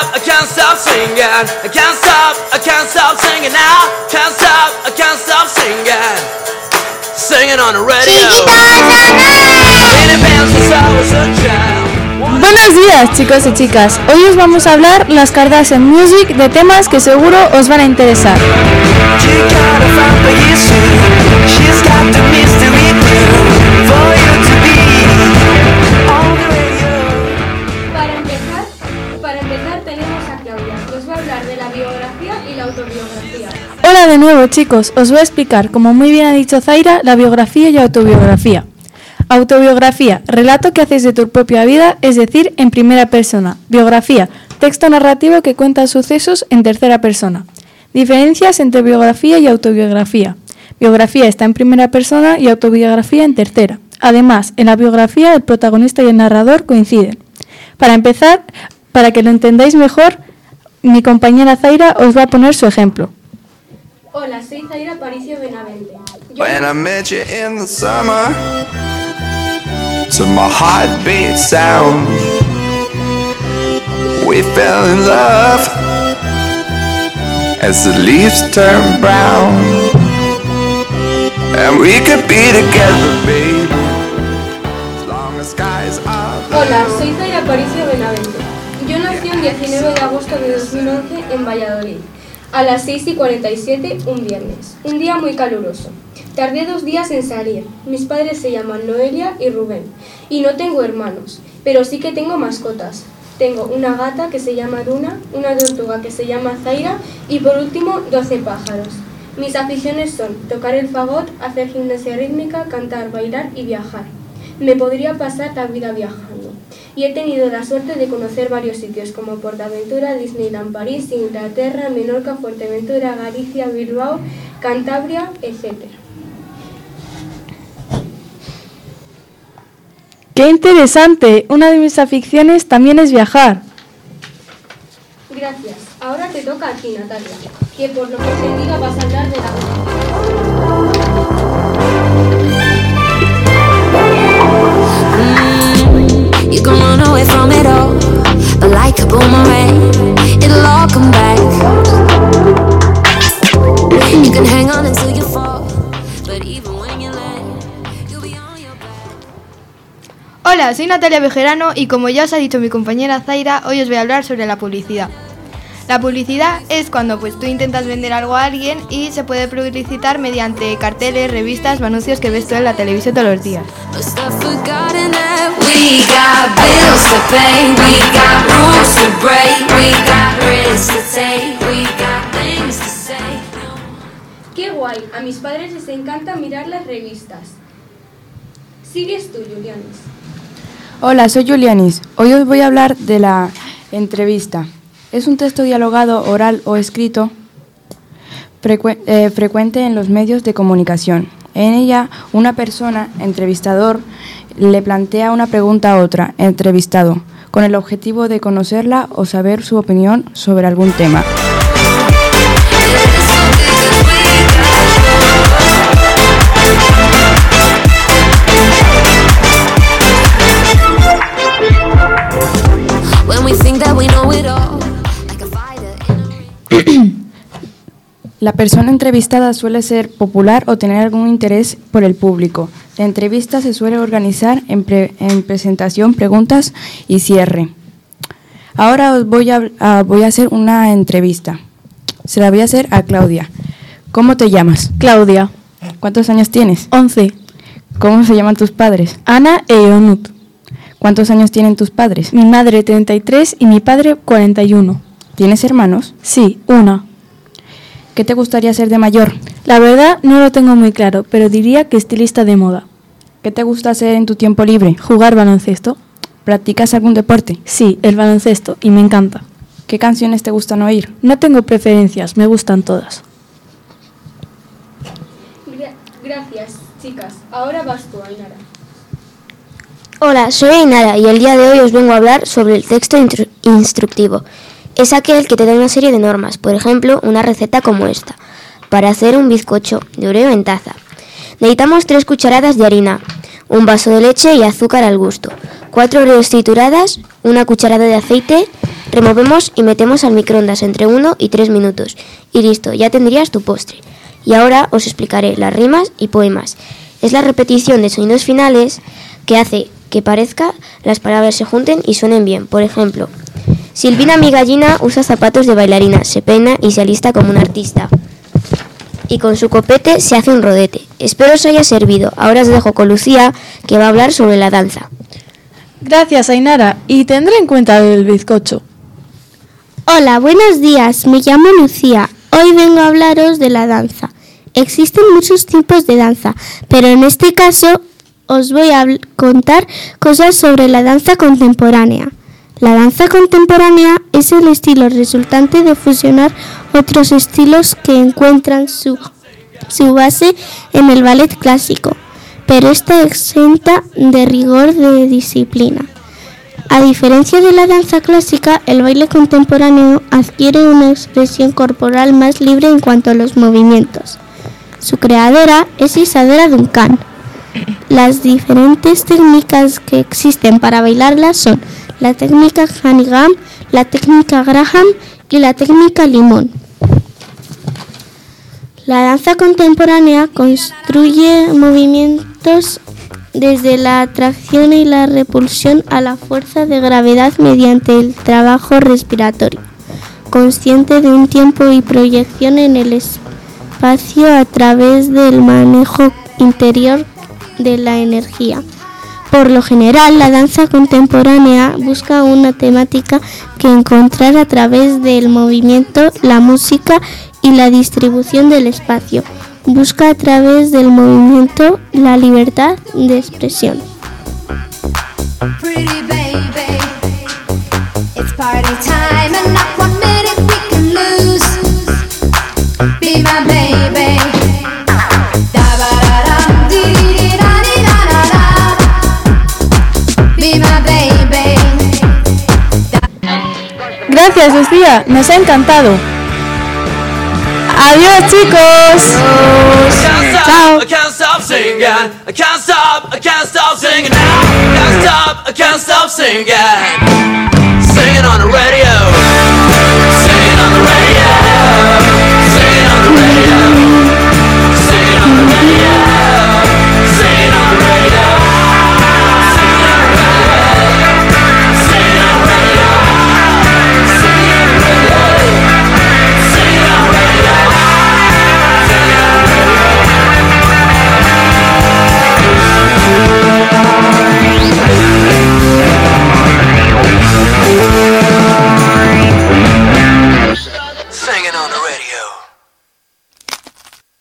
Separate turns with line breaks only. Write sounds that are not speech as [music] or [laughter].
stop, I can't stop singing. I can't stop, I can't stop singing now. Can't stop, I can't stop singing. Singing on the radio.
Buenos días chicos y chicas, hoy os vamos a hablar las Kardashian Music de temas que seguro os van a interesar.
De
nuevo chicos, os voy a explicar, como muy bien ha dicho Zaira, la biografía y autobiografía. Autobiografía, relato que haces de tu propia vida, es decir, en primera persona. Biografía, texto narrativo que cuenta sucesos en tercera persona. Diferencias entre biografía y autobiografía. Biografía está en primera persona y autobiografía en tercera. Además, en la biografía el protagonista y el narrador coinciden. Para empezar, para que lo entendáis mejor, mi compañera Zaira os va a poner su ejemplo.
Hola, soy Zaira Paricio Benavente. Yo
When I met you in the summer, to my heartbeat sound, we fell in love as the leaves turn brown, and we could be together, baby, as long as skies are blue.
Hola, soy Zaira Paricio Benavente. Yo nací el 19 de agosto de 2011 en Valladolid, a las 6 y 47, un viernes. Un día muy caluroso. Tardé dos días en salir. Mis padres se llaman Noelia y Rubén. Y no tengo hermanos, pero sí que tengo mascotas. Tengo una gata que se llama Luna, una tortuga que se llama Zaira y por último 12 pájaros. Mis aficiones son tocar el fagot, hacer gimnasia rítmica, cantar, bailar y viajar. Me podría pasar la vida viajando. Y he tenido la suerte de conocer varios sitios como Portaventura, Disneyland París, Inglaterra, Menorca, Fuerteventura, Galicia, Bilbao, Cantabria, etc.
¡Qué interesante! Una de mis aficiones también es viajar.
Gracias. Ahora te toca a ti, Natalia, que por lo que he entendido vas a hablar de la
Soy Natalia Bejerano y como ya os ha dicho mi compañera Zaira, hoy os voy a hablar sobre la publicidad. La publicidad es cuando pues tú intentas vender algo a alguien y se puede publicitar mediante carteles, revistas o anuncios que ves tú en la televisión todos los días.
¡Qué guay! A mis padres les encanta mirar las revistas. Sigues tú, Julianis.
Hola, soy Julianis. Hoy os voy a hablar de la entrevista. Es un texto dialogado, oral o escrito eh, frecuente en los medios de comunicación. En ella, una persona, entrevistador, le plantea una pregunta a otra, entrevistado, con el objetivo de conocerla o saber su opinión sobre algún tema. [clears throat] La persona entrevistada suele ser popular o tener algún interés por el público. La entrevista se suele organizar en, pre- en presentación, preguntas y cierre. Ahora os voy a, a- voy a hacer una entrevista. Se la voy a hacer a Claudia. ¿Cómo te llamas?
Claudia,
¿Cuántos años tienes?
11.
¿Cómo se llaman tus padres?
Ana e Ionut.
¿Cuántos años tienen tus padres?
Mi madre 33 y mi padre 41.
¿Tienes hermanos?
Sí, una.
¿Qué te gustaría ser de mayor?
La verdad no lo tengo muy claro, pero diría que estilista de moda.
¿Qué te gusta hacer en tu tiempo libre?
Jugar baloncesto.
¿Practicas algún deporte?
Sí, el baloncesto, y me encanta.
¿Qué canciones te gustan oír?
No tengo preferencias, me gustan todas.
Gra- gracias, chicas. Ahora vas tú, Ainara.
Hola, soy Ainara y el día de hoy os vengo a hablar sobre el texto instructivo. Es aquel que te da una serie de normas, por ejemplo, una receta como esta. Para hacer un bizcocho de oreo en taza. Necesitamos 3 cucharadas de harina, un vaso de leche y azúcar al gusto, 4 oreos trituradas, una cucharada de aceite, Removemos y metemos al microondas entre 1 y 3 minutos. Y listo, ya tendrías tu postre. Y ahora os explicaré las rimas y poemas. Es la repetición de sonidos finales que hace que parezca las palabras se junten y suenen bien. Por ejemplo, Silvina mi gallina usa zapatos de bailarina, se peina y se alista como un artista. Y con su copete se hace un rodete. Espero os haya servido. Ahora os dejo con Lucía, que va a hablar sobre la danza.
Gracias, Ainara, y tendré en cuenta el bizcocho.
Hola, buenos días. Me llamo Lucía. Hoy vengo a hablaros de la danza. Existen muchos tipos de danza, pero en este caso os voy a contar cosas sobre la danza contemporánea. La danza contemporánea es el estilo resultante de fusionar otros estilos que encuentran su, su base en el ballet clásico, pero está exenta de rigor de disciplina. A diferencia de la danza clásica, el baile contemporáneo adquiere una expresión corporal más libre en cuanto a los movimientos. Su creadora es Isadora Duncan. Las diferentes técnicas que existen para bailarla son la técnica Hanigam, la técnica Graham y la técnica Limón. La danza contemporánea construye movimientos desde la atracción y la repulsión a la fuerza de gravedad mediante el trabajo respiratorio, consciente de un tiempo y proyección en el espacio a través del manejo interior de la energía. Por lo general, la danza contemporánea busca una temática que encontrar a través del movimiento, la música y la distribución del espacio. Busca a través del movimiento la libertad de expresión.
Nos ha encantado. Adiós, chicos.
Can't stop,